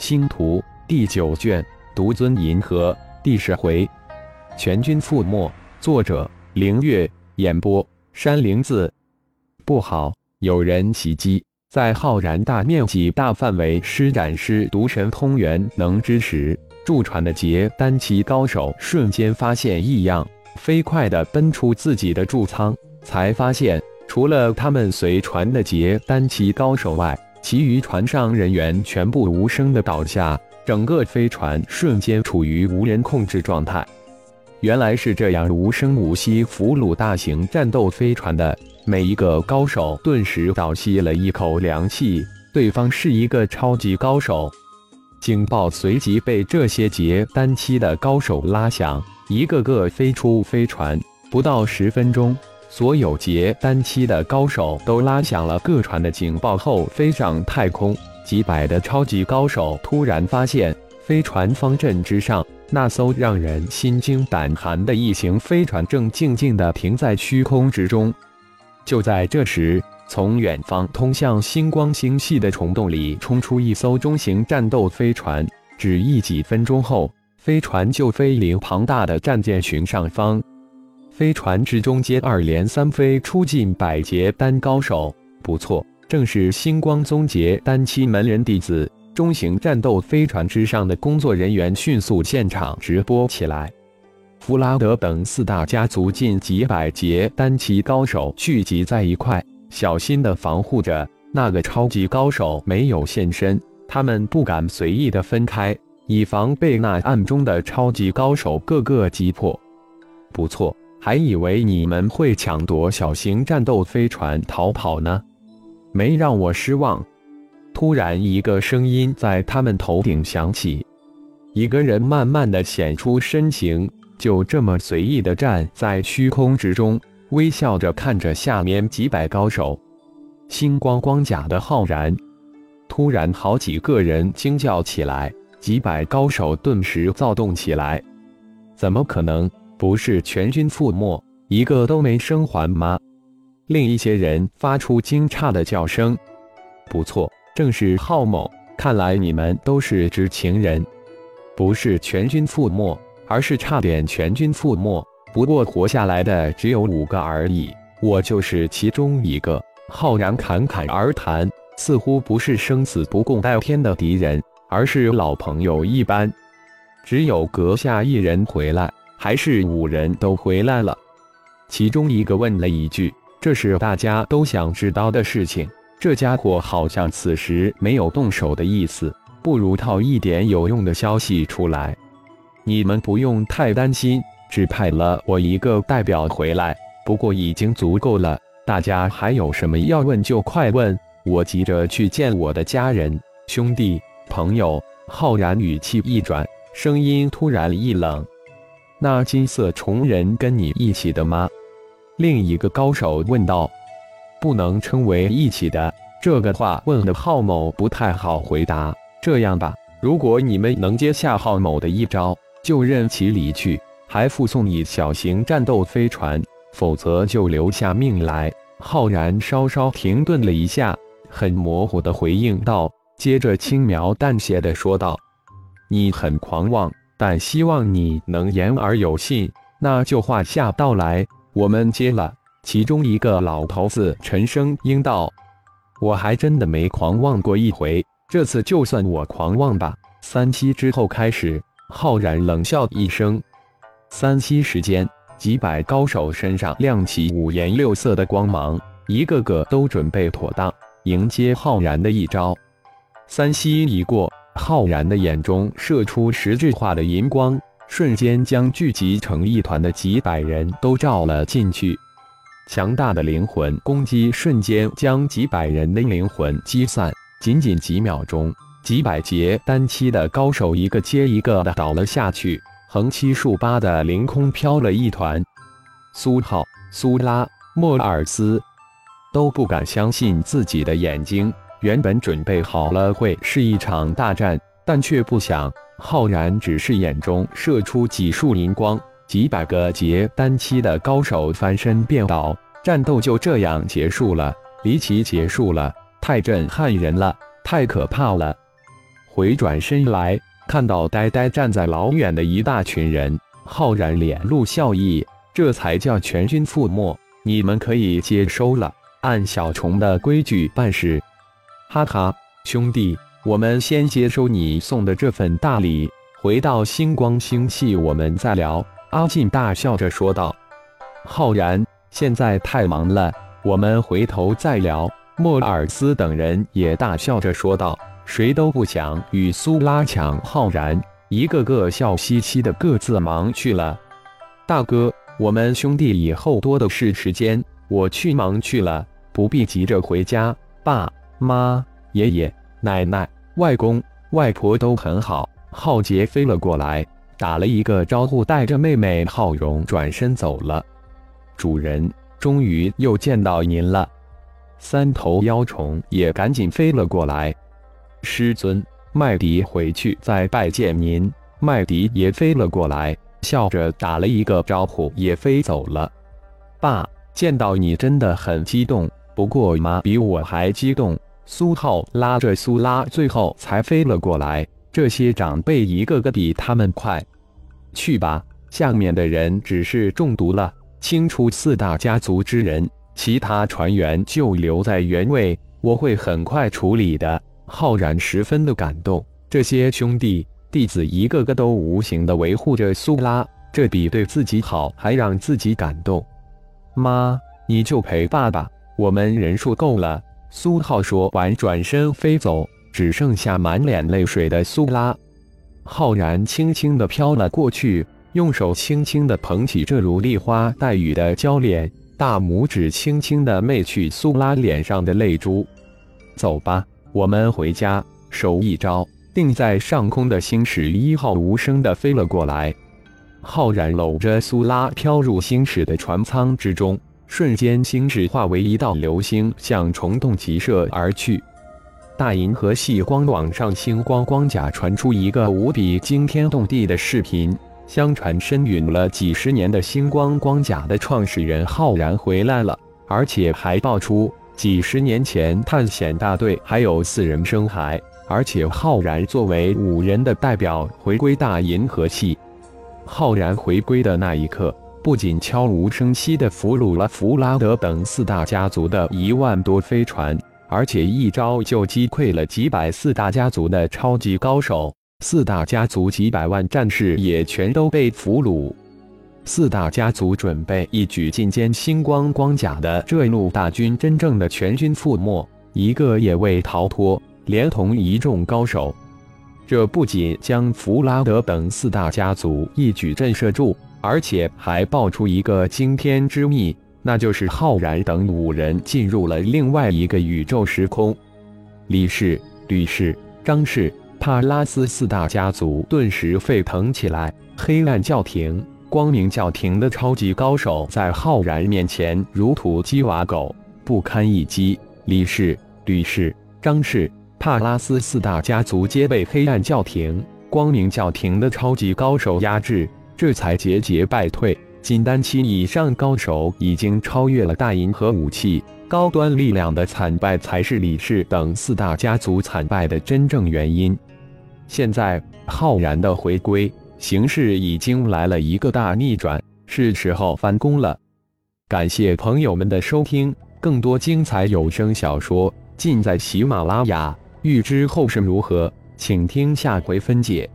星图第九卷独尊银河第十回，全军覆没。作者：凌月。演播：山灵子。不好，有人袭击！在浩然大面积、大范围施展师毒神通元能之时，驻船的结丹期高手瞬间发现异样，飞快地奔出自己的驻舱，才发现除了他们随船的结丹期高手外，其余船上人员全部无声的倒下，整个飞船瞬间处于无人控制状态。原来是这样，无声无息俘虏大型战斗飞船的每一个高手，顿时倒吸了一口凉气。对方是一个超级高手，警报随即被这些结单期的高手拉响，一个个飞出飞船。不到十分钟。所有结丹期的高手都拉响了各船的警报后飞上太空。几百的超级高手突然发现，飞船方阵之上那艘让人心惊胆寒的异形飞船正静静地停在虚空之中。就在这时，从远方通向星光星系的虫洞里冲出一艘中型战斗飞船。只一几分钟后，飞船就飞临庞大的战舰群上方。飞船之中接二连三飞出近百劫丹高手，不错，正是星光宗劫丹期门人弟子。中型战斗飞船之上的工作人员迅速现场直播起来。弗拉德等四大家族近几百劫丹期高手聚集在一块，小心的防护着那个超级高手没有现身。他们不敢随意的分开，以防被那暗中的超级高手个个击破。不错。还以为你们会抢夺小型战斗飞船逃跑呢，没让我失望。突然，一个声音在他们头顶响起，一个人慢慢的显出身形，就这么随意的站在虚空之中，微笑着看着下面几百高手。星光光甲的浩然，突然好几个人惊叫起来，几百高手顿时躁动起来，怎么可能？不是全军覆没，一个都没生还吗？另一些人发出惊诧的叫声。不错，正是浩某。看来你们都是知情人。不是全军覆没，而是差点全军覆没。不过活下来的只有五个而已，我就是其中一个。浩然侃侃而谈，似乎不是生死不共戴天的敌人，而是老朋友一般。只有阁下一人回来。还是五人都回来了，其中一个问了一句：“这是大家都想知道的事情。”这家伙好像此时没有动手的意思，不如套一点有用的消息出来。你们不用太担心，只派了我一个代表回来，不过已经足够了。大家还有什么要问就快问，我急着去见我的家人、兄弟、朋友。浩然语气一转，声音突然一冷。那金色虫人跟你一起的吗？另一个高手问道。不能称为一起的，这个话问的浩某不太好回答。这样吧，如果你们能接下浩某的一招，就任其离去，还附送一小型战斗飞船；否则就留下命来。浩然稍稍停顿了一下，很模糊的回应道，接着轻描淡写的说道：“你很狂妄。”但希望你能言而有信，那就话下道来，我们接了。其中一个老头子沉声应道：“我还真的没狂妄过一回，这次就算我狂妄吧。”三息之后开始，浩然冷笑一声。三息时间，几百高手身上亮起五颜六色的光芒，一个个都准备妥当迎接浩然的一招。三息已过。浩然的眼中射出实质化的银光，瞬间将聚集成一团的几百人都照了进去。强大的灵魂攻击瞬间将几百人的灵魂击散，仅仅几秒钟，几百节单期的高手一个接一个的倒了下去，横七竖八的凌空飘了一团。苏浩、苏拉、莫尔斯都不敢相信自己的眼睛。原本准备好了会是一场大战，但却不想浩然只是眼中射出几束银光，几百个结丹期的高手翻身便倒，战斗就这样结束了，离奇结束了，太震撼人了，太可怕了！回转身来，看到呆呆站在老远的一大群人，浩然脸露笑意，这才叫全军覆没。你们可以接收了，按小虫的规矩办事。哈哈，兄弟，我们先接收你送的这份大礼，回到星光星系我们再聊。阿进大笑着说道。浩然，现在太忙了，我们回头再聊。莫尔斯等人也大笑着说道，谁都不想与苏拉抢浩然，一个个笑嘻嘻的各自忙去了。大哥。我们兄弟以后多的是时间，我去忙去了，不必急着回家。爸妈、爷爷奶奶、外公外婆都很好。浩杰飞了过来，打了一个招呼，带着妹妹浩荣转身走了。主人，终于又见到您了。三头妖虫也赶紧飞了过来。师尊，麦迪回去再拜见您。麦迪也飞了过来。笑着打了一个招呼，也飞走了。爸，见到你真的很激动，不过妈比我还激动。苏浩拉着苏拉，最后才飞了过来。这些长辈一个个比他们快。去吧，下面的人只是中毒了，清除四大家族之人，其他船员就留在原位，我会很快处理的。浩然十分的感动，这些兄弟。弟子一个个都无形的维护着苏拉，这比对自己好还让自己感动。妈，你就陪爸爸，我们人数够了。苏浩说完，转身飞走，只剩下满脸泪水的苏拉。浩然轻轻的飘了过去，用手轻轻的捧起这如梨花带雨的娇脸，大拇指轻轻的媚去苏拉脸上的泪珠。走吧，我们回家。手一招。定在上空的星矢一号无声的飞了过来，浩然搂着苏拉飘入星矢的船舱之中，瞬间星矢化为一道流星，向虫洞急射而去。大银河系光网上，星光光甲传出一个无比惊天动地的视频，相传身陨了几十年的星光光甲的创始人浩然回来了，而且还爆出几十年前探险大队还有四人生还。而且浩然作为五人的代表回归大银河系，浩然回归的那一刻，不仅悄无声息地俘虏了弗拉德等四大家族的一万多飞船，而且一招就击溃了几百四大家族的超级高手，四大家族几百万战士也全都被俘虏。四大家族准备一举进歼星光光甲的这路大军，真正的全军覆没，一个也未逃脱。连同一众高手，这不仅将弗拉德等四大家族一举震慑住，而且还爆出一个惊天之秘，那就是浩然等五人进入了另外一个宇宙时空。李氏、吕氏、张氏、帕拉斯四大家族顿时沸腾起来。黑暗教廷、光明教廷的超级高手在浩然面前如土鸡瓦狗，不堪一击。李氏、吕氏、张氏。帕拉斯四大家族皆被黑暗教廷、光明教廷的超级高手压制，这才节节败退。金丹期以上高手已经超越了大银河武器，高端力量的惨败才是李氏等四大家族惨败的真正原因。现在浩然的回归，形势已经来了一个大逆转，是时候翻工了。感谢朋友们的收听，更多精彩有声小说尽在喜马拉雅。欲知后事如何，请听下回分解。